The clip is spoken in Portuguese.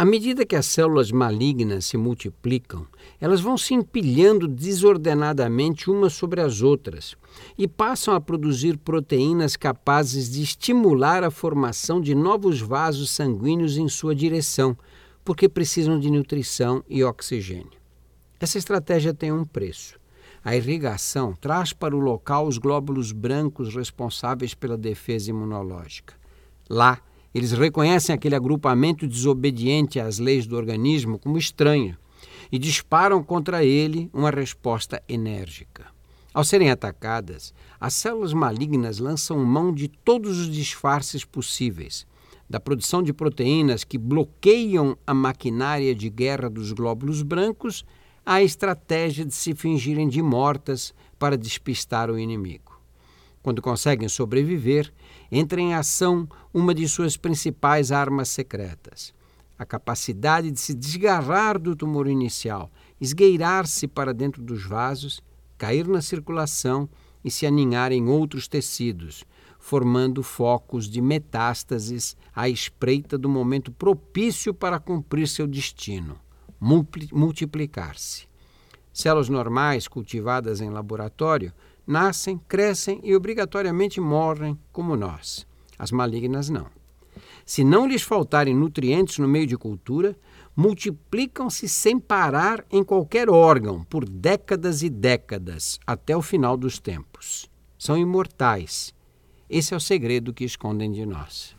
À medida que as células malignas se multiplicam, elas vão se empilhando desordenadamente umas sobre as outras e passam a produzir proteínas capazes de estimular a formação de novos vasos sanguíneos em sua direção, porque precisam de nutrição e oxigênio. Essa estratégia tem um preço. A irrigação traz para o local os glóbulos brancos responsáveis pela defesa imunológica. Lá, eles reconhecem aquele agrupamento desobediente às leis do organismo como estranho e disparam contra ele uma resposta enérgica. Ao serem atacadas, as células malignas lançam mão de todos os disfarces possíveis, da produção de proteínas que bloqueiam a maquinária de guerra dos glóbulos brancos à estratégia de se fingirem de mortas para despistar o inimigo quando conseguem sobreviver, entra em ação uma de suas principais armas secretas: a capacidade de se desgarrar do tumor inicial, esgueirar-se para dentro dos vasos, cair na circulação e se aninhar em outros tecidos, formando focos de metástases à espreita do momento propício para cumprir seu destino multiplicar-se. Células normais cultivadas em laboratório nascem, crescem e obrigatoriamente morrem como nós. As malignas não. Se não lhes faltarem nutrientes no meio de cultura, multiplicam-se sem parar em qualquer órgão por décadas e décadas até o final dos tempos. São imortais. Esse é o segredo que escondem de nós.